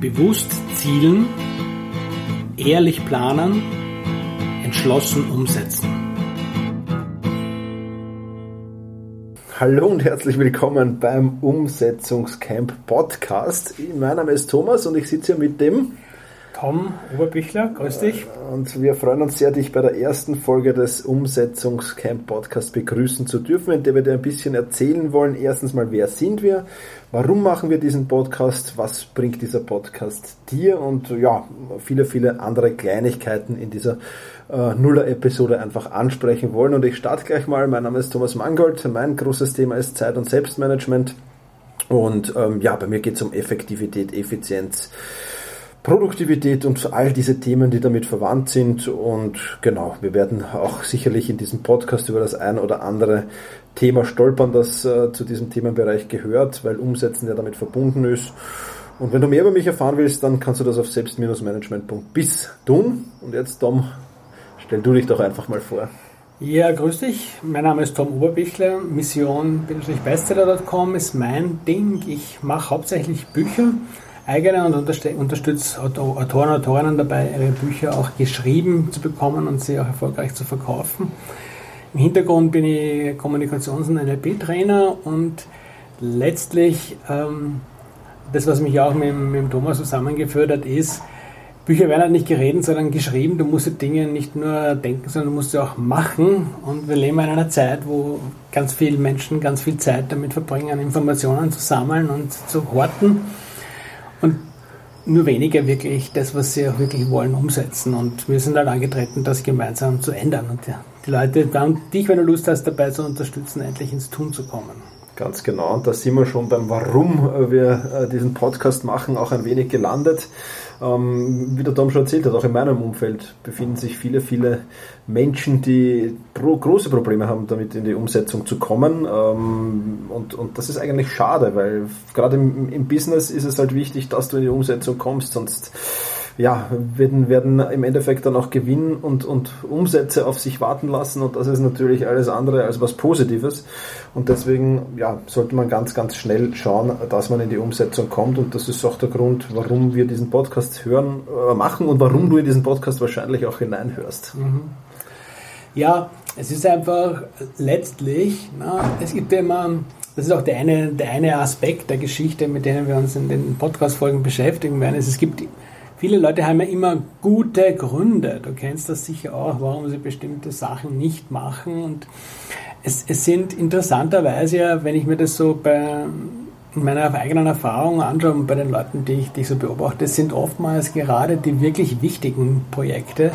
Bewusst zielen, ehrlich planen, entschlossen umsetzen. Hallo und herzlich willkommen beim Umsetzungscamp Podcast. Mein Name ist Thomas und ich sitze hier mit dem Tom Oberbichler, grüß dich. Und wir freuen uns sehr, dich bei der ersten Folge des Umsetzungscamp Podcasts begrüßen zu dürfen, in der wir dir ein bisschen erzählen wollen. Erstens mal, wer sind wir? Warum machen wir diesen Podcast? Was bringt dieser Podcast dir? Und ja, viele, viele andere Kleinigkeiten in dieser äh, Nuller-Episode einfach ansprechen wollen. Und ich starte gleich mal. Mein Name ist Thomas Mangold. Mein großes Thema ist Zeit- und Selbstmanagement. Und ähm, ja, bei mir geht es um Effektivität, Effizienz, Produktivität und all diese Themen, die damit verwandt sind. Und genau, wir werden auch sicherlich in diesem Podcast über das ein oder andere Thema stolpern, das äh, zu diesem Themenbereich gehört, weil Umsetzen ja damit verbunden ist. Und wenn du mehr über mich erfahren willst, dann kannst du das auf selbst-management.bis tun. Und jetzt, Tom, stell du dich doch einfach mal vor. Ja, grüß dich. Mein Name ist Tom Oberbichler. Mission-bestseller.com ist mein Ding. Ich mache hauptsächlich Bücher eigene und unterstütze Autoren und Autorinnen dabei, ihre Bücher auch geschrieben zu bekommen und sie auch erfolgreich zu verkaufen. Im Hintergrund bin ich Kommunikations- und NLP-Trainer und letztlich ähm, das, was mich auch mit, mit Thomas zusammengeführt hat, ist, Bücher werden halt nicht geredet, sondern geschrieben. Du musst die Dinge nicht nur denken, sondern du musst sie auch machen. Und wir leben in einer Zeit, wo ganz viele Menschen ganz viel Zeit damit verbringen, Informationen zu sammeln und zu horten nur weniger wirklich das, was sie auch wirklich wollen, umsetzen. Und wir sind halt angetreten, das gemeinsam zu ändern und die Leute, dann dich, wenn du Lust hast, dabei zu unterstützen, endlich ins Tun zu kommen. Ganz genau. Und da sind wir schon beim Warum wir äh, diesen Podcast machen, auch ein wenig gelandet. Ähm, wie der Tom schon erzählt hat, auch in meinem Umfeld befinden sich viele, viele Menschen, die pro große Probleme haben, damit in die Umsetzung zu kommen. Ähm, und, und das ist eigentlich schade, weil gerade im, im Business ist es halt wichtig, dass du in die Umsetzung kommst, sonst ja, werden, werden im Endeffekt dann auch Gewinn und, und Umsätze auf sich warten lassen und das ist natürlich alles andere als was Positives und deswegen ja, sollte man ganz, ganz schnell schauen, dass man in die Umsetzung kommt und das ist auch der Grund, warum wir diesen Podcast hören, äh, machen und warum du in diesen Podcast wahrscheinlich auch hineinhörst. Mhm. Ja, es ist einfach letztlich, na, es gibt ja immer, das ist auch der eine, der eine Aspekt der Geschichte, mit dem wir uns in den Podcast-Folgen beschäftigen werden, es gibt Viele Leute haben ja immer gute Gründe. Du kennst das sicher auch, warum sie bestimmte Sachen nicht machen. Und es, es sind interessanterweise ja, wenn ich mir das so bei in meiner eigenen Erfahrung anschaue und bei den Leuten, die ich, die ich so beobachte, sind oftmals gerade die wirklich wichtigen Projekte,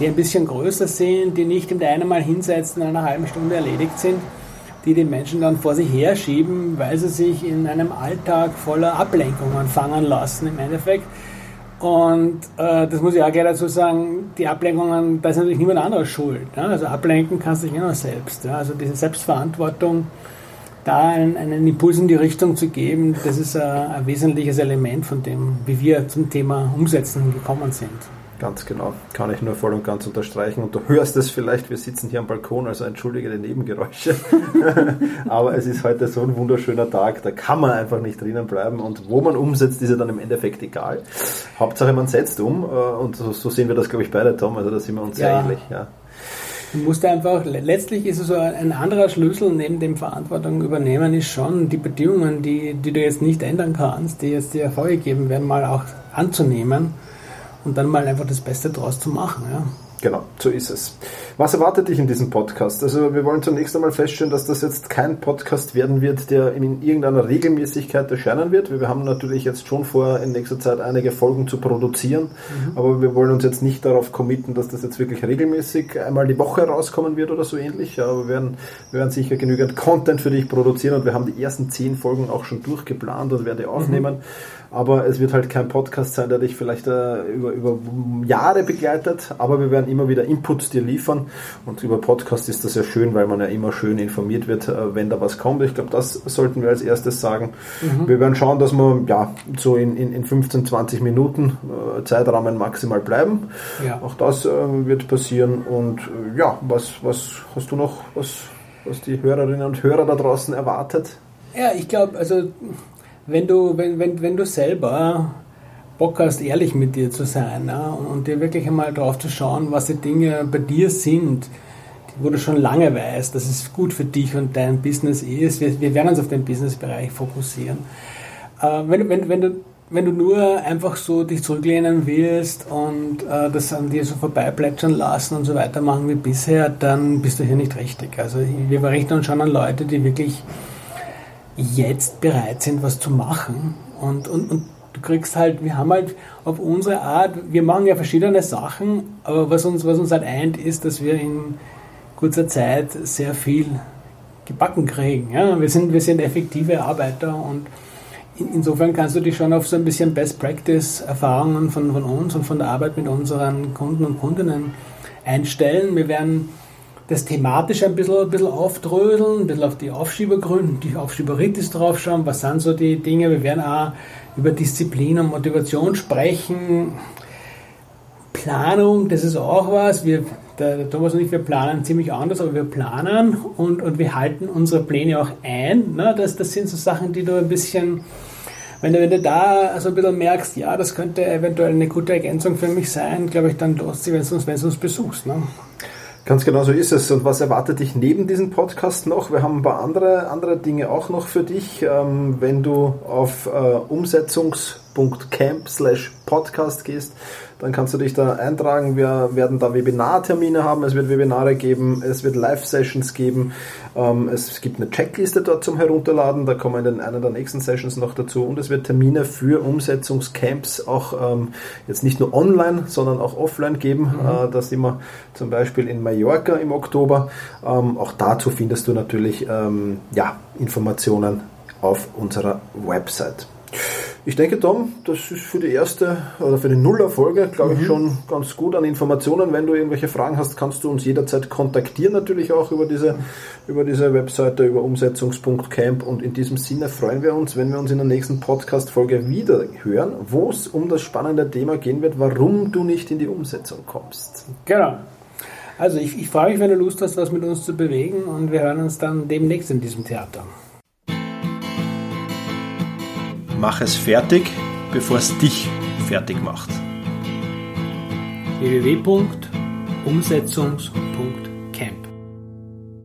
die ein bisschen größer sind, die nicht der einen Mal hinsetzen, in einer halben Stunde erledigt sind, die die Menschen dann vor sich herschieben, weil sie sich in einem Alltag voller Ablenkungen fangen lassen im Endeffekt und äh, das muss ich auch gleich dazu sagen, die Ablenkungen, da ist natürlich niemand anderes schuld. Ne? Also ablenken kannst du dich immer selbst. Ja? Also diese Selbstverantwortung, da einen, einen, Impuls in die Richtung zu geben, das ist ein, ein wesentliches Element von dem, wie wir zum Thema Umsetzen gekommen sind. Ganz genau, kann ich nur voll und ganz unterstreichen. Und du hörst es vielleicht, wir sitzen hier am Balkon, also entschuldige die Nebengeräusche. Aber es ist heute so ein wunderschöner Tag, da kann man einfach nicht drinnen bleiben. Und wo man umsetzt, ist ja dann im Endeffekt egal. Hauptsache man setzt um. Äh, und so sehen wir das, glaube ich, beide, Tom. Also da sind wir uns ja. ähnlich. Ja. Du musst einfach, letztlich ist es so ein anderer Schlüssel neben dem Verantwortung übernehmen, ist schon die Bedingungen, die, die du jetzt nicht ändern kannst, die jetzt dir vorgegeben werden, mal auch anzunehmen und dann mal einfach das Beste draus zu machen. Ja. Genau, so ist es. Was erwartet dich in diesem Podcast? Also wir wollen zunächst einmal feststellen, dass das jetzt kein Podcast werden wird, der in irgendeiner Regelmäßigkeit erscheinen wird. Wir haben natürlich jetzt schon vor, in nächster Zeit einige Folgen zu produzieren, mhm. aber wir wollen uns jetzt nicht darauf committen, dass das jetzt wirklich regelmäßig einmal die Woche rauskommen wird oder so ähnlich. Aber wir werden, wir werden sicher genügend Content für dich produzieren und wir haben die ersten zehn Folgen auch schon durchgeplant und werde aufnehmen. Mhm aber es wird halt kein Podcast sein, der dich vielleicht äh, über, über Jahre begleitet, aber wir werden immer wieder Inputs dir liefern und über Podcast ist das ja schön, weil man ja immer schön informiert wird, äh, wenn da was kommt. Ich glaube, das sollten wir als erstes sagen. Mhm. Wir werden schauen, dass wir ja so in, in, in 15, 20 Minuten äh, Zeitrahmen maximal bleiben. Ja. Auch das äh, wird passieren und äh, ja, was, was hast du noch, was, was die Hörerinnen und Hörer da draußen erwartet? Ja, ich glaube, also wenn du, wenn, wenn, wenn du selber Bock hast, ehrlich mit dir zu sein ja, und dir wirklich einmal drauf zu schauen, was die Dinge bei dir sind, wo du schon lange weißt, dass es gut für dich und dein Business ist. Wir, wir werden uns auf den Businessbereich fokussieren. Äh, wenn, wenn, wenn, du, wenn du nur einfach so dich zurücklehnen willst und äh, das an dir so vorbeiplätschern lassen und so weitermachen wie bisher, dann bist du hier nicht richtig. Also wir richten uns schon an Leute, die wirklich jetzt bereit sind, was zu machen und, und, und du kriegst halt, wir haben halt auf unsere Art, wir machen ja verschiedene Sachen, aber was uns, was uns halt eint, ist, dass wir in kurzer Zeit sehr viel gebacken kriegen. Ja? Wir, sind, wir sind effektive Arbeiter und in, insofern kannst du dich schon auf so ein bisschen Best Practice Erfahrungen von, von uns und von der Arbeit mit unseren Kunden und Kundinnen einstellen. Wir werden das thematisch ein bisschen, ein bisschen aufdröseln, ein bisschen auf die Aufschiebergründe, die Aufschieberitis draufschauen, was sind so die Dinge. Wir werden auch über Disziplin und Motivation sprechen. Planung, das ist auch was. Wir, der Thomas und ich, wir planen ziemlich anders, aber wir planen und, und wir halten unsere Pläne auch ein. Ne? Das, das sind so Sachen, die du ein bisschen, wenn du, wenn du da so ein bisschen merkst, ja, das könnte eventuell eine gute Ergänzung für mich sein, glaube ich, dann lohnt sich, wenn du uns, uns besuchst. Ne? Ganz genau so ist es. Und was erwartet dich neben diesem Podcast noch? Wir haben ein paar andere, andere Dinge auch noch für dich. Ähm, wenn du auf äh, slash podcast gehst, dann kannst du dich da eintragen. Wir werden da Webinartermine haben, es wird Webinare geben, es wird Live-Sessions geben, ähm, es gibt eine Checkliste dort zum Herunterladen, da kommen wir in einer der nächsten Sessions noch dazu und es wird Termine für Umsetzungscamps auch ähm, jetzt nicht nur online, sondern auch offline geben. Mhm. Äh, da sind wir zum Beispiel in Mallorca im Oktober. Ähm, auch dazu findest du natürlich ja, Informationen auf unserer Website. Ich denke, Tom, das ist für die erste oder für die Nuller-Folge, glaube mhm. ich, schon ganz gut an Informationen. Wenn du irgendwelche Fragen hast, kannst du uns jederzeit kontaktieren, natürlich auch über diese, über diese Webseite, über umsetzungs.camp. Und in diesem Sinne freuen wir uns, wenn wir uns in der nächsten Podcast-Folge wieder hören, wo es um das spannende Thema gehen wird, warum du nicht in die Umsetzung kommst. Genau. Also ich, ich freue mich, wenn du Lust hast, was mit uns zu bewegen und wir hören uns dann demnächst in diesem Theater. Mach es fertig, bevor es dich fertig macht. www.umsetzungs.de